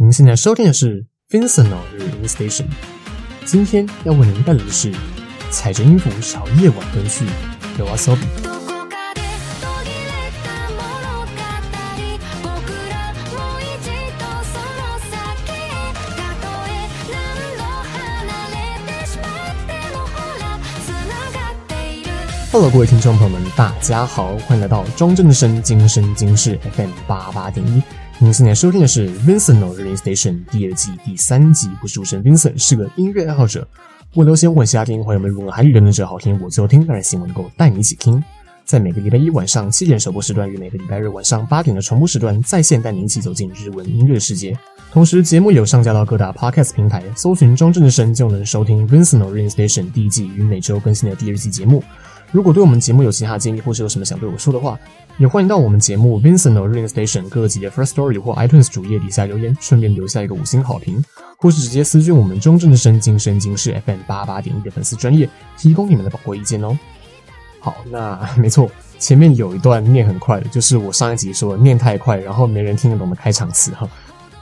您现在收听的是 Vincent 老日 In Station，今天要为您带来的是踩着音符朝夜晚奔去小阿松。Hello，各位听众朋友们，大家好，欢迎来到庄正声今生今世 FM 八八点一。您现在收听的是 Vincento Radio Station 第二季第三集。我是主持人 Vincent，是个音乐爱好者。我留言问夏听，朋友们如果韩语的者好听，我就听。当然，希望能够带你一起听。在每个礼拜一晚上七点首播时段与每个礼拜日晚上八点的重播时段，在线带您一起走进日文音乐世界。同时，节目有上架到各大 Podcast 平台，搜寻中正声就能收听 Vincento Radio Station 第一季与每周更新的第二季节目。如果对我们节目有其他建议，或是有什么想对我说的话，也欢迎到我们节目 Vincent No Radio Station 各级的 First Story 或 iTunes 主页底下留言，顺便留下一个五星好评，或是直接私讯我们中正声今声今世 FM 八八点一的粉丝专业，提供你们的宝贵意见哦。好，那没错，前面有一段念很快的，就是我上一集说的念太快，然后没人听得懂的开场词哈。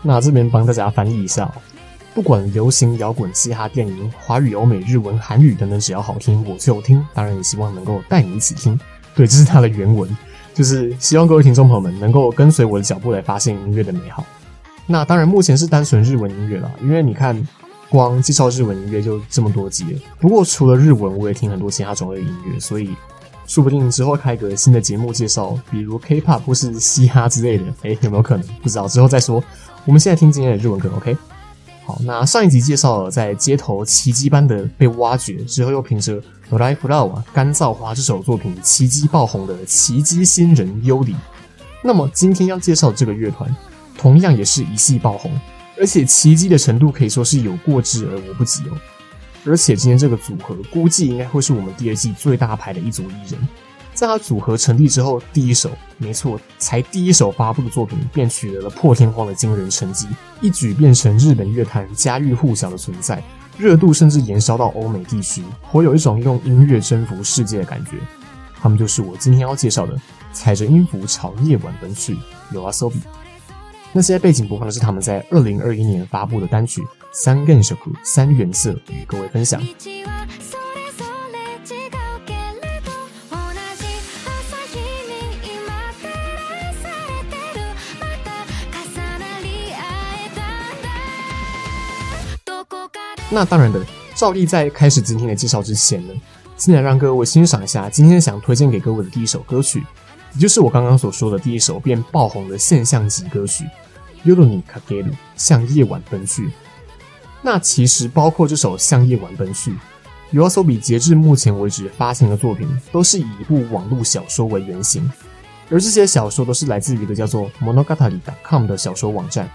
那这边帮大家翻译一下。不管流行、摇滚、嘻哈、电影、华语、欧美、日文、韩语等等，只要好听我就听。当然也希望能够带你一起听。对，这是它的原文，就是希望各位听众朋友们能够跟随我的脚步来发现音乐的美好。那当然，目前是单纯日文音乐啦，因为你看，光介绍日文音乐就这么多集了。不过除了日文，我也听很多其他种类的音乐，所以说不定之后开个新的节目介绍，比如 K-pop 或是嘻哈之类的，诶，有没有可能？不知道，之后再说。我们现在听今天的日文歌，OK？好，那上一集介绍了在街头奇迹般的被挖掘之后，又凭着《Dry Flower》干燥花这首作品奇迹爆红的奇迹新人优里。那么今天要介绍这个乐团，同样也是一系爆红，而且奇迹的程度可以说是有过之而无不及哦。而且今天这个组合估计应该会是我们第二季最大牌的一组艺人。在他组合成立之后，第一首，没错，才第一首发布的作品，便取得了破天荒的惊人成绩，一举变成日本乐坛家喻户晓的存在，热度甚至延烧到欧美地区，颇有一种用音乐征服世界的感觉。他们就是我今天要介绍的，踩着音符朝夜晚奔去，YOASOBI。那些背景播放的是他们在二零二一年发布的单曲《三原色》三原色，与各位分享。那当然的，照例在开始今天的介绍之前呢，先来让各位欣赏一下今天想推荐给各位的第一首歌曲，也就是我刚刚所说的第一首变爆红的现象级歌曲《夜に駆ける》，向夜晚奔去。那其实包括这首《向夜晚奔去》，YOASOBI 截至目前为止发行的作品都是以一部网络小说为原型，而这些小说都是来自于一个叫做 Monogatari.com 的小说网站。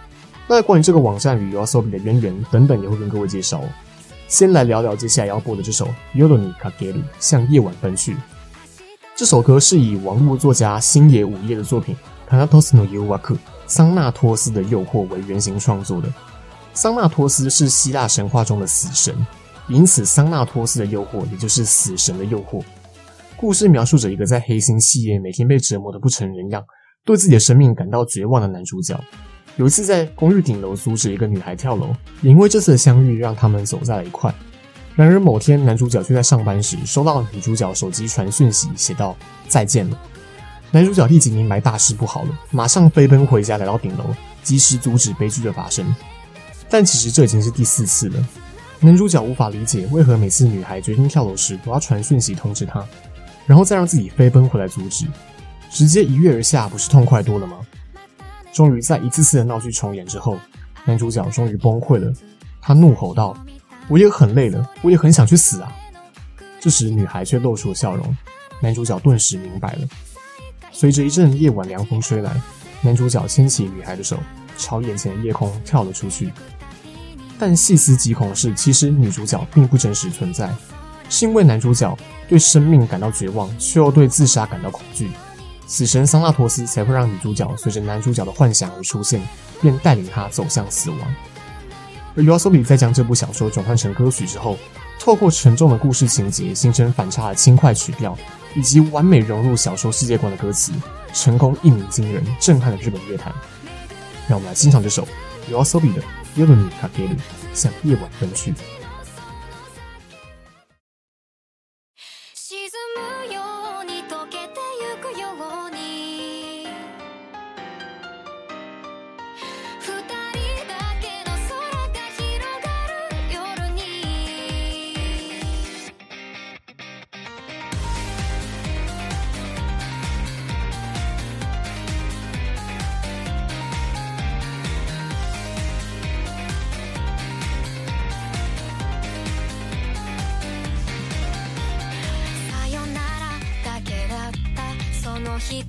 那关于这个网站与 YOASOBI 的渊源等等，也会跟各位介绍。先来聊聊接下来要播的这首《夜に駆ける》，向夜晚奔去。这首歌是以网络作家星野午夜的作品《タナトスの诱惑》桑纳托斯的诱惑为原型创作的。桑纳托斯是希腊神话中的死神，因此桑纳托斯的诱惑也就是死神的诱惑。故事描述着一个在黑心企业每天被折磨得不成人样，对自己的生命感到绝望的男主角。 有一次在公寓顶楼阻止一个女孩跳楼，也因为这次的相遇让他们走在了一块。然而某天男主角却在上班时收到了女主角手机传讯息，写道再见了。男主角立即明白大事不好了，马上飞奔回家，来到顶楼，及时阻止悲剧的发生。但其实这已经是第四次了。男主角无法理解为何每次女孩决定跳楼时都要传讯息通知他，然后再让自己飞奔回来阻止，直接一跃而下不是痛快多了吗？终于在一次次的闹剧重演之后，男主角终于崩溃了。他怒吼道：“我也很累了，我也很想去死啊！”这时，女孩却露出了笑容。男主角顿时明白了。随着一阵夜晚凉风吹来，男主角牵起女孩的手，朝眼前的夜空跳了出去。但细思极恐的是，其实女主角并不真实存在，是因为男主角对生命感到绝望，却又对自杀感到恐惧。死神桑纳托斯才会让女主角随着男主角的幻想而出现，便带领他走向死亡。而 Yosobi 在将这部小说转换成歌曲之后，透过沉重的故事情节，形成反差的轻快曲调，以及完美融入小说世界观的歌词，成功一鸣惊人，震撼了日本乐坛。让我们来欣赏这首 Yosobi 的《Yoru ni k a k e 向夜晚奔去》。の一言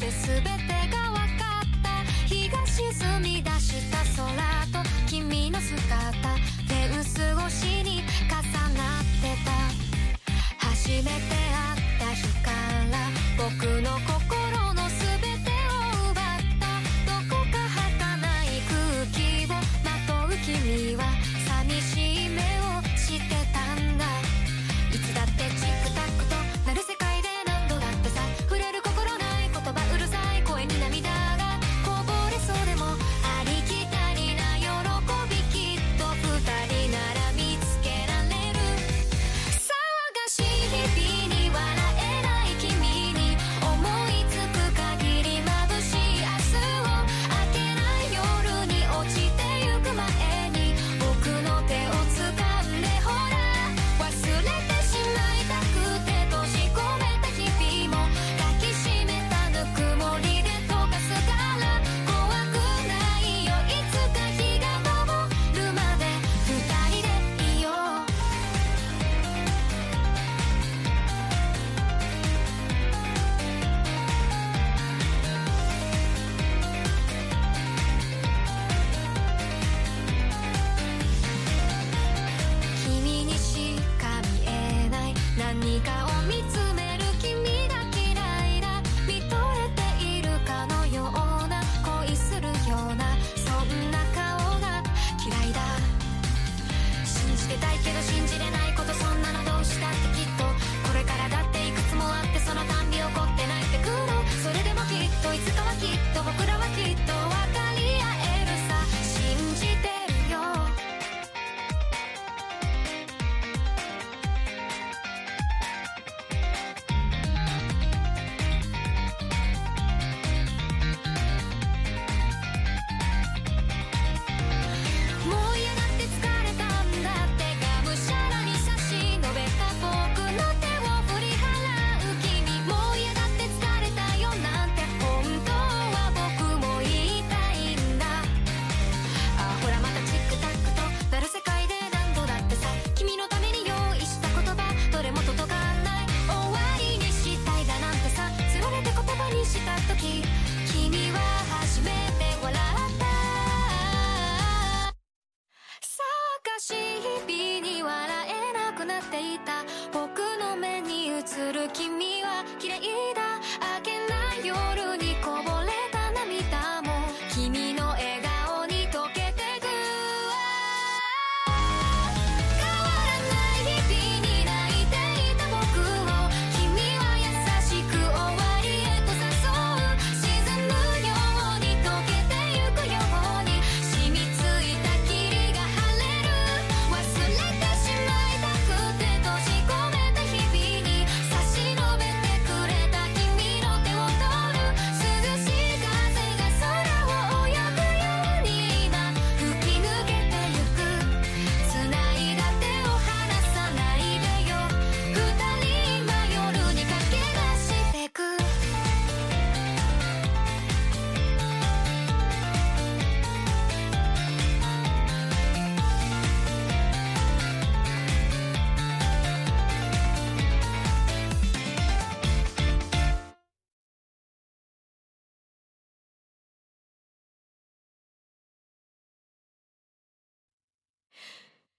で全てが分かった。日が沈み出した空と君の姿。フェンス越しに重なってた。初めて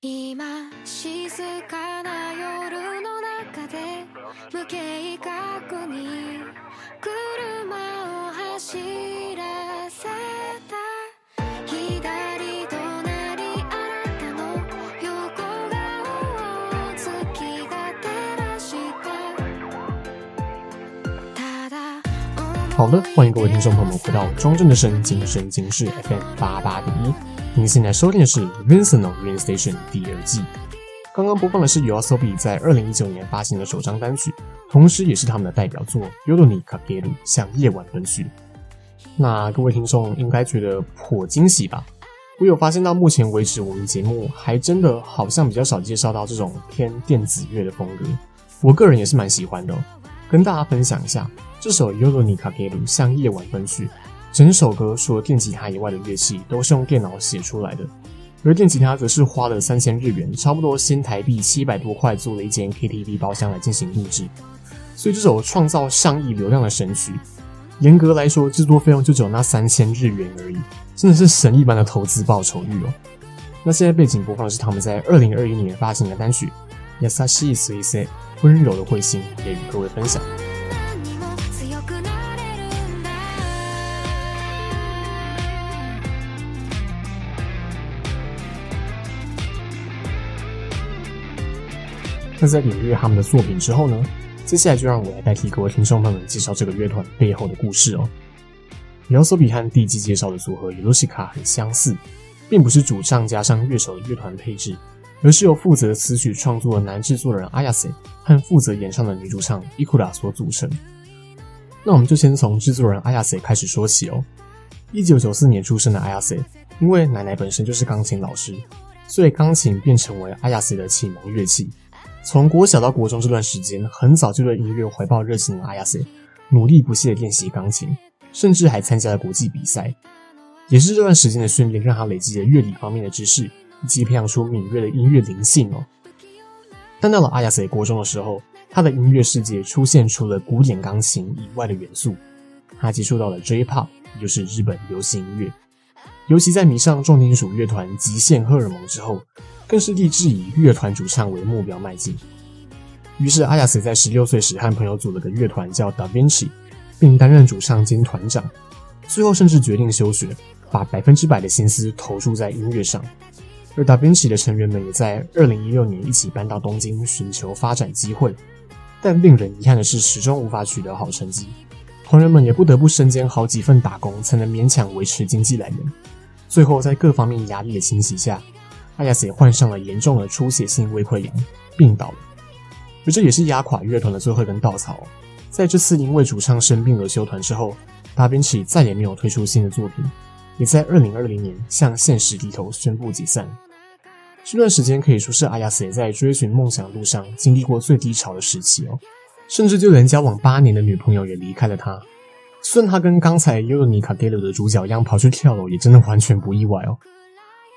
今静かな夜の中で無計画に車を走らせた左隣あなたの横顔を月が照らしたただ好的，欢迎各位听众朋友们回到庄正的声音，今天声音是 FM 八八点一。您现在收听的是《Vincent no Rain Station》第二季。刚刚播放的是 YOASOBI 在二零一九年发行的首张单曲，同时也是他们的代表作《夜に駆ける》向夜晚奔去。那各位听众应该觉得颇惊喜吧？我有发现到目前为止，我们节目还真的好像比较少介绍到这种偏电子乐的风格。我个人也是蛮喜欢的哦，跟大家分享一下这首《夜に駆ける》向夜晚奔去。 整首歌除了电吉他以外的乐器都是用电脑写出来的，而电吉他则是花了三千日元，差不多新台币七百多块，租了一间 KTV 包厢来进行录制。所以这首创造上亿流量的神曲，严格来说制作费用就只有那三千日元而已。真的是神一般的投资报酬率哦。那现在背景播放的是他们在二零二一年发行的单曲《优しい彗星》，温柔的彗星，也与各位分享。那在领略他们的作品之后呢，接下来就让我来代替各位听众朋友们介绍这个乐团背后的故事哦。YOASOBI 和第一季介绍的组合 Yorushika 很相似，并不是主唱加上乐手的乐团配置，而是由负责词曲创作的男制作人 Ayase 和负责演唱的女主唱 Ikura 所组成。那我们就先从制作人 Ayase 开始说起哦。一九九四年出生的 Ayase，因为奶奶本身就是钢琴老师，所以钢琴便成为 Ayase 的启蒙乐器。从国小到国中这段时间，很早就对音乐怀抱热情的 Ayase，努力不懈地练习钢琴。甚至还参加了国际比赛，也是这段时间的训练让他累积了乐理方面的知识，以及培养出敏锐的音乐灵性哦。但到了阿亚塞国中的时候，他的音乐世界出现除了古典钢琴以外的元素，他接触到了 J-Pop，也就是日本流行音乐。尤其在迷上重金属乐团极限荷尔蒙之后，更是立志以乐团主唱为目标迈进。于是阿亚斯在十六岁时和朋友组了个乐团，叫 Da Vinci。并担任主唱兼团长，最后甚至决定休学，把百分之百的心思投注在音乐上。而 Da Vinci 的成员们也在二零一六年一起搬到东京寻求发展机会，但令人遗憾的是，始终无法取得好成绩。团员们也不得不身兼好几份打工，才能勉强维持经济来源。最后，在各方面压力的侵袭下，Ayase 也患上了严重的出血性胃溃疡，病倒了。而这也是压垮乐团的最后一根稻草。在这次因为主唱生病而休团之后，Da Vinci 再也没有推出新的作品，也在二零二零年向现实低头，宣布解散。这段时间可以说是 Ayase 在追寻梦想路上经历过最低潮的时期哦，甚至就连交往八年的女朋友也离开了他。虽然他跟刚才《夜に駆ける》的主角一样跑去跳楼，也真的完全不意外哦。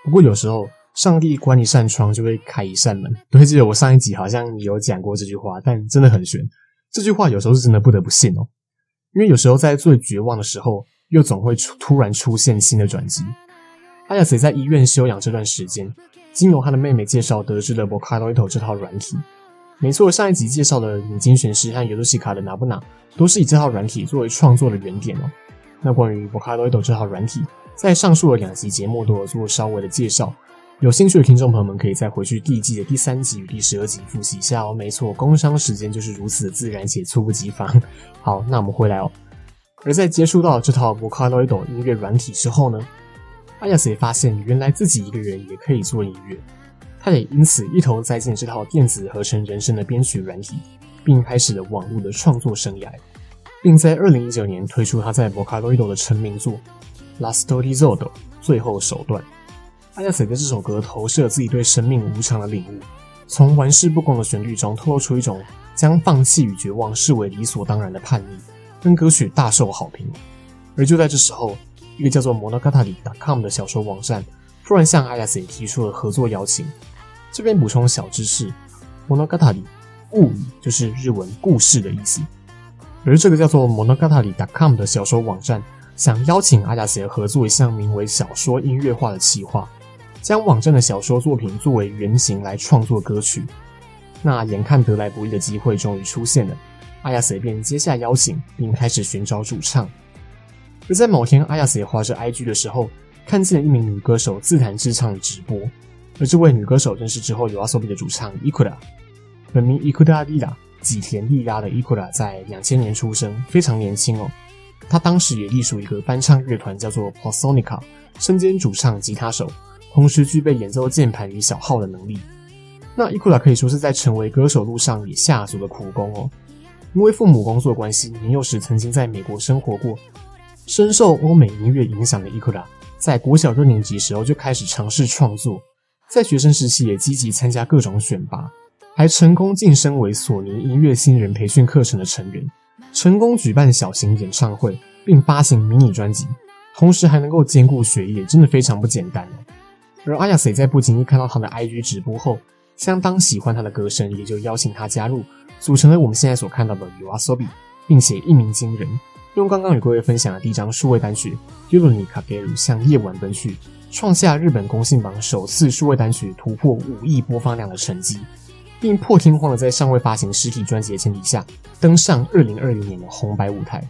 不过有时候 上帝关一扇窗就会开一扇门，对，记得我上一集好像有讲过这句话，但真的很玄。这句话有时候是真的不得不信哦，因为有时候在最绝望的时候，又总会出突然出现新的转机。Ayase 在医院休养这段时间，经由他的妹妹介绍得知了 Vocaloid 这套软体。没错，上一集介绍的米津玄师和尤多西卡的ナブナ都是以这套软体作为创作的原点哦。那关于 Vocaloid 这套软体，在上述的两集节目都有做稍微的介绍。 有兴趣的听众朋友们，可以再回去第一季的第三集与第十二集复习一下哦。没错，工伤时间就是如此的自然且猝不及防。好，那我们回来哦。而在接触到这套 Vocaloid 音乐软体之后呢，Ayase 也发现原来自己一个人也可以做音乐。他也因此一头栽进这套电子合成人声的编曲软体，并开始了网络的创作生涯，并在二零一九年推出他在 Vocaloid 的成名作《Last Resort》最后手段。Ayase 在这首歌投射了自己对生命无常的领悟，从玩世不恭的旋律中透露出一种将放弃与绝望视为理所当然的叛逆，跟歌曲大受好评。而就在这时候，一个叫做 Monogatari.com 的小说网站突然向 Ayase 提出了合作邀请。这边补充小知识：Monogatari 物语就是日文故事的意思，而这个叫做 Monogatari.com 的小说网站想邀请 Ayase 合作一项名为“小说音乐化”的企划。将网站的小说作品作为原型来创作歌曲，那眼看得来不易的机会终于出现了，Ayase 便接下邀请，并开始寻找主唱。而在某天，Ayase 滑着 IG 的时候，看见了一名女歌手自弹自唱的直播，而这位女歌手正是之后 YOASOBI 的主唱 Ikura，本名 Ikura Lila，吉田莉拉的 Ikura，在两千年出生，非常年轻哦。他当时也隶属一个翻唱乐团，叫做 Posonica，身兼主唱、吉他手，同时具备演奏键盘与小号的能力。那伊库拉可以说是在成为歌手路上也下足了苦功哦。因为父母工作关系，年幼时曾经在美国生活过，深受欧美音乐影响的伊库拉，在国小六年级时候就开始尝试创作，在学生时期也积极参加各种选拔，还成功晋升为索尼音乐新人培训课程的成员，成功举办小型演唱会，并发行迷你专辑，同时还能够兼顾学业，真的非常不简单哦。而阿亚塞在不经意看到他的 IG 直播后，相当喜欢他的歌声，也就邀请他加入。组成了我们现在所看到的 YOASOBI，并且一鸣惊人，用刚刚与各位分享的第一张数位单曲《夜に駆ける》向夜晚奔去，创下日本公信榜首次数位单曲突破五亿播放量的成绩，并破天荒的在尚未发行实体专辑的前提下登上二零二零年的红白舞台。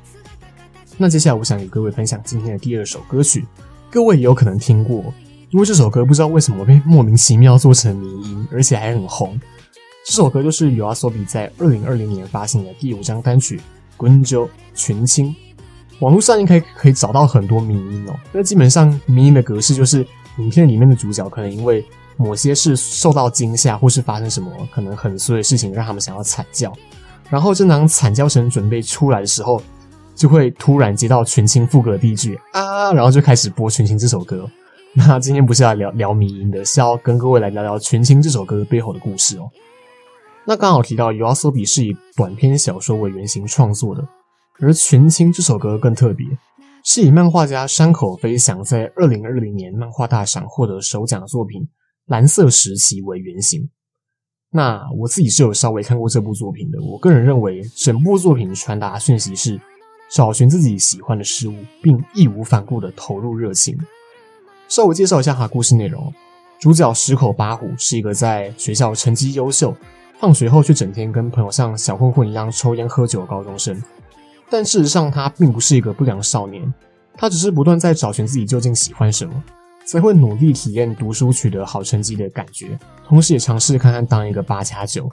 那接下来我想与各位分享今天的第二首歌曲，各位也有可能听过， 因为这首歌不知道为什么被莫名其妙做成迷音，而且还很红。这首歌就是 YOASOBI 在二零二零年发行的第五张单曲《群青》群青。网络上应该可以找到很多迷音哦。那基本上迷音的格式就是，影片里面的主角可能因为某些事受到惊吓，或是发生什么可能很碎的事情，让他们想要惨叫。然后正当惨叫声准备出来的时候，就会突然接到群青副歌的第一句啊，然后就开始播群青这首歌。那今天不是要聊聊迷音的，是要跟各位来聊聊群青这首歌背后的故事哦。那刚好提到 YOASOBI 是以短篇小说为原型创作的，而《群青》这首歌更特别，是以漫画家山口飞翔在二零二零年漫画大赏获得首奖的作品《蓝色时期》为原型。那我自己是有稍微看过这部作品的，我个人认为整部作品传达讯息是找寻自己喜欢的事物，并义无反顾的投入热情。稍微介绍一下它故事内容，主角石口八虎是一个在学校成绩优秀。放学后却整天跟朋友像小混混一样抽烟喝酒的高中生，但事实上他并不是一个不良少年，他只是不断在找寻自己究竟喜欢什么，才会努力体验读书取得好成绩的感觉，同时也尝试看看当一个八加九。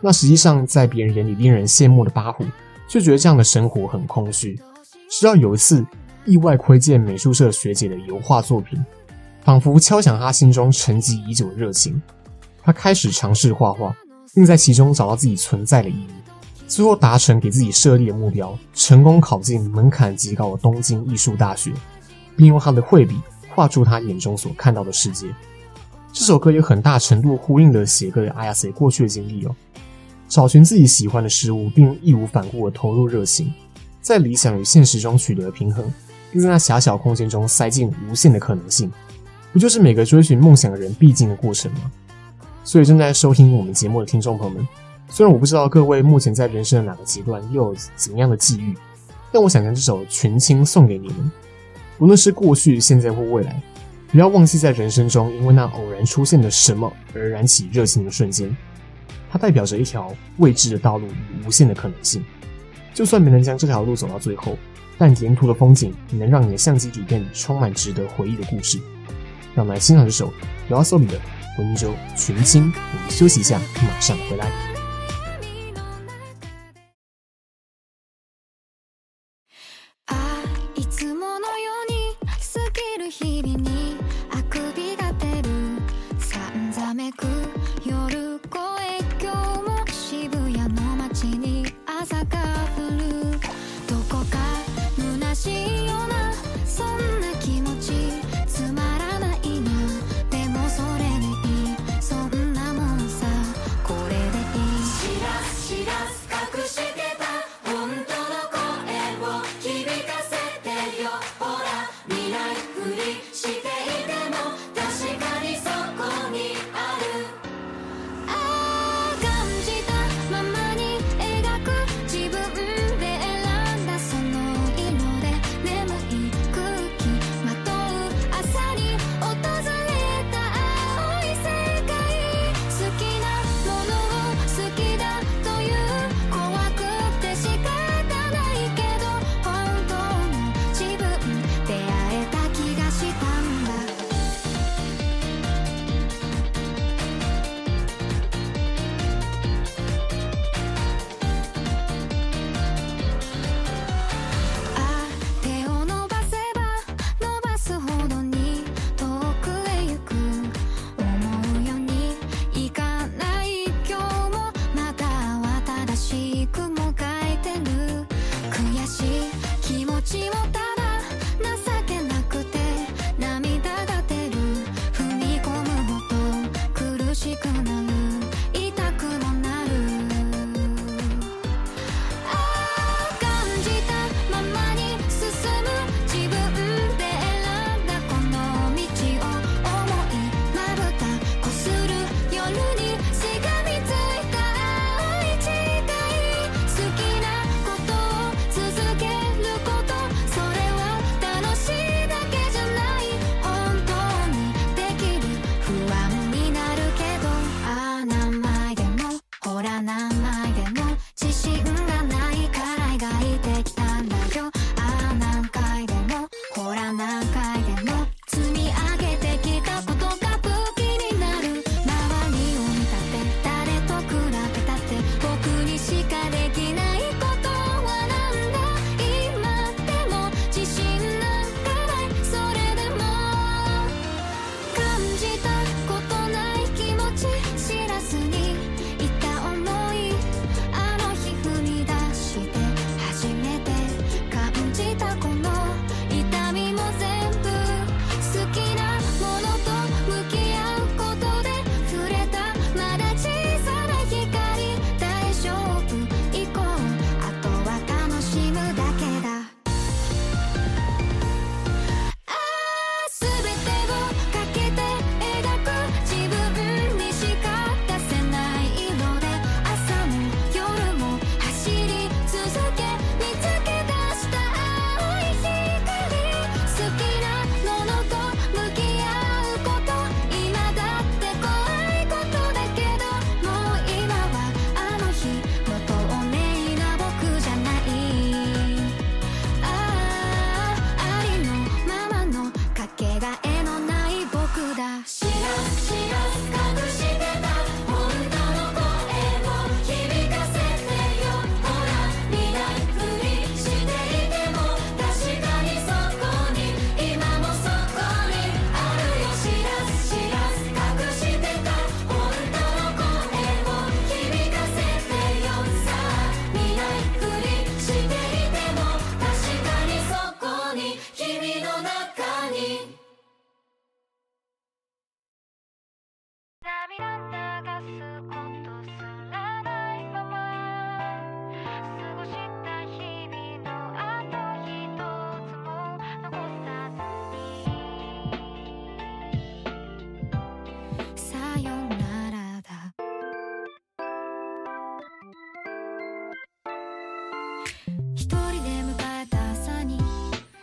那实际上在别人眼里令人羡慕的八虎，却觉得这样的生活很空虚。直到有一次意外窥见美术社学姐的油画作品，仿佛敲响他心中沉寂已久的热情，他开始尝试画画。并在其中找到自己存在的意义，最后达成给自己设立的目标，成功考进门槛极高的东京艺术大学，并用他的绘笔画出他眼中所看到的世界。这首歌也很大程度呼应了写歌的阿亚塞过去的经历哦，找寻自己喜欢的事物，并义无反顾地投入热情，在理想与现实中取得平衡，并在那狭小空间中塞进无限的可能性，不就是每个追寻梦想的人必经的过程吗？所以正在收听我们节目的听众朋友们，虽然我不知道各位目前在人生的哪个阶段又有怎样的际遇，但我想将这首《群青》送给你们。无论是过去、现在或未来，不要忘记在人生中因为那偶然出现的什么而燃起热情的瞬间。它代表着一条未知的道路与无限的可能性。就算没能将这条路走到最后，但沿途的风景能让你的相机底片充满值得回忆的故事。让我们来欣赏这首 y o a s o b i 的《温州群星》。我们休息一下，马上回来。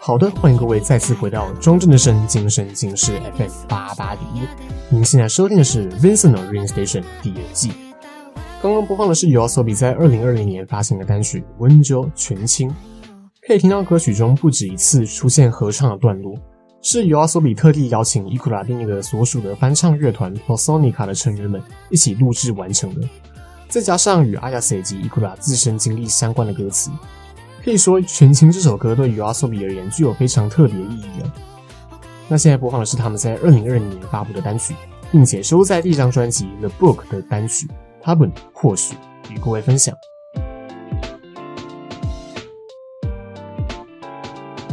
好的，欢迎各位再次回到中正的声，今生今世 FM 八八点一。您现在收听的是 Vincent Rain Station 第二季。刚刚播放的是 YOASOBI 在二零二零年发行的单曲《Wonjo 全清》，可以听到歌曲中不止一次出现合唱的段落，是 YOASOBI 特地邀请 ikura 另一个所属的翻唱乐团 Posonica 的成员们一起录制完成的。再加上与 Ayase 及 ikura 自身经历相关的歌词。可以说，《全清》这首歌对 YOASOBI 而言具有非常特别的意义了。那现在播放的是他们在二零二零年发布的单曲，并且收录在第一张专辑《The Book》的单曲《他们或许》，与各位分享。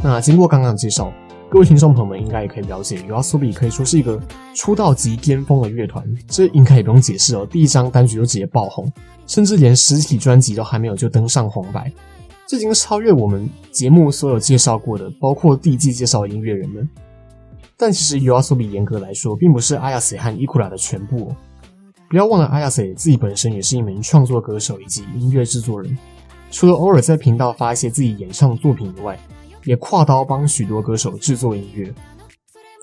那经过刚刚的介绍，各位听众朋友们应该也可以了解，YOASOBI 可以说是一个出道即巅峰的乐团，这应该也不用解释哦。第一张单曲就直接爆红，甚至连实体专辑都还没有就登上红白。这已经超越我们节目所有介绍过的，包括第一季介绍的音乐人们。但其实 YOASOBI 严格来说，并不是 Ayase 和 ikura 的全部哦。不要忘了，Ayase 自己本身也是一名创作歌手以及音乐制作人，除了偶尔在频道发一些自己演唱的作品以外，也跨刀帮许多歌手制作音乐。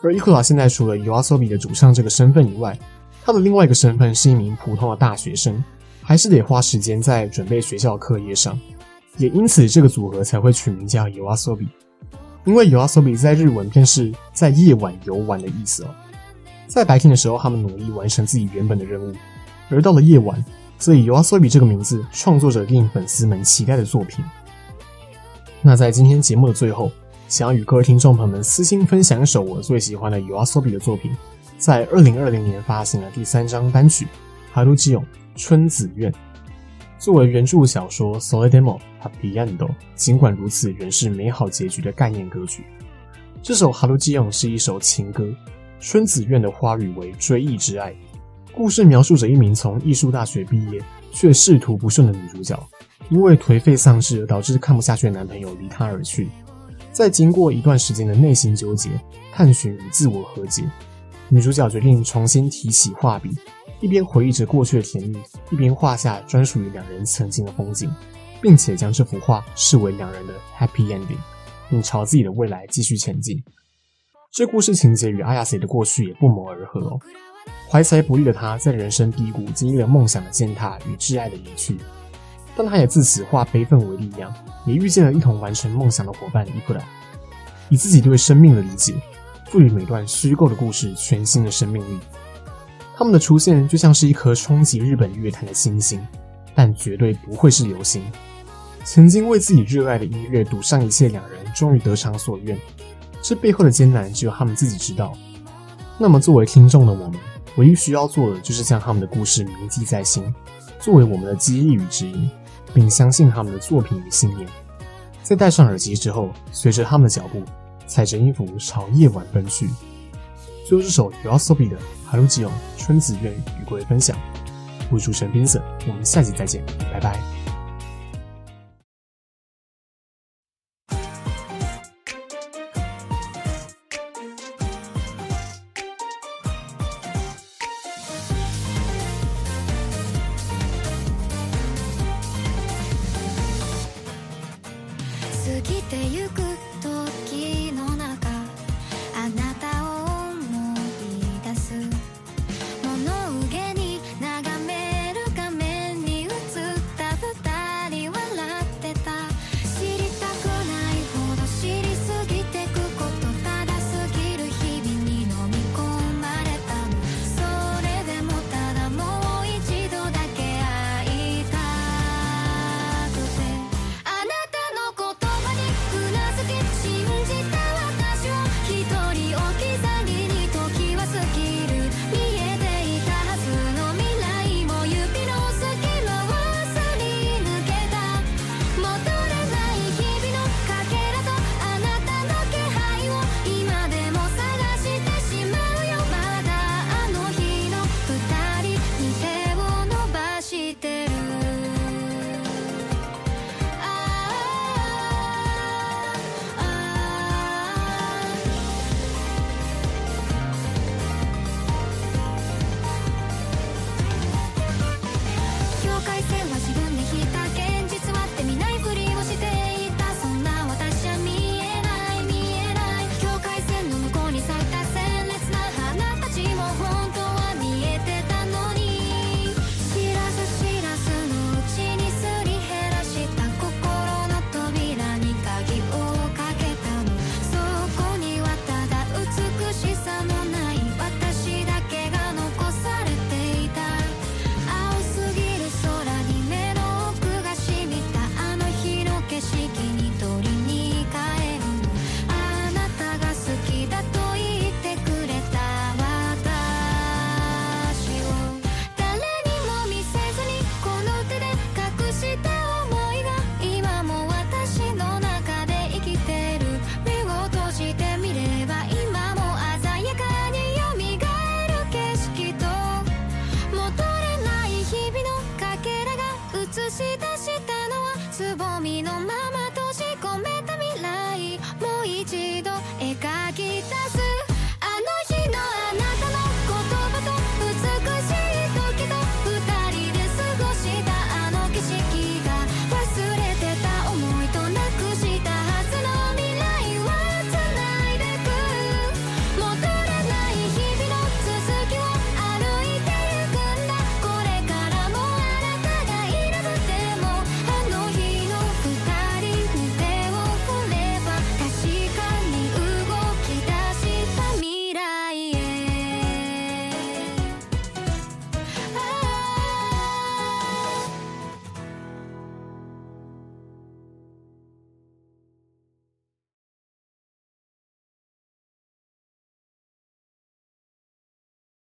而 ikura 现在除了 YOASOBI 的主唱这个身份以外，他的另外一个身份是一名普通的大学生，还是得花时间在准备学校课业上。也因此，这个组合才会取名叫 YOASOBI，因为 YOASOBI 在日文便是在夜晚游玩的意思哦。在白天的时候，他们努力完成自己原本的任务，而到了夜晚，所以 YOASOBI 这个名字创作者令粉丝们期待的作品。那在今天节目的最后，想要与各位听众朋友们私心分享一首我最喜欢的 YOASOBI 的作品，在二零二零年发行的第三张单曲《春之蛹春子苑》。作为原著小说《So le Demo Happy End》，尽管如此，仍是美好结局的概念歌曲。这首《春之蛹》是一首情歌，春子苑的花语为追忆之爱。故事描述着一名从艺术大学毕业却仕途不顺的女主角，因为颓废丧志而导致看不下去的男朋友离她而去。在经过一段时间的内心纠结、探寻与自我和解，女主角决定重新提起画笔。一边回忆着过去的甜蜜，一边画下专属于两人曾经的风景，并且将这幅画视为两人的 happy ending，并朝自己的未来继续前进。这故事情节与 Ayase 的过去也不谋而合哦。怀才不遇的他在人生低谷经历了梦想的践踏与挚爱的离去，但他也自此化悲愤为力量，也遇见了一同完成梦想的伙伴 ikura，以自己对生命的理解，赋予每段虚构的故事全新的生命力。他们的出现就像是一颗冲击日本乐坛的新星，但绝对不会是流星。曾经为自己热爱的音乐赌上一切，两人终于得偿所愿，这背后的艰难只有他们自己知道。那么，作为听众的我们，唯一需要做的就是将他们的故事铭记在心，作为我们的激励与指引，并相信他们的作品与信念。在戴上耳机之后，随着他们的脚步，踩着音符朝夜晚奔去。最后这首 YOASOBI 的。春之蛹，春子愿与各位分享。我是主持人 Vincent，我们下期再见，拜拜。映し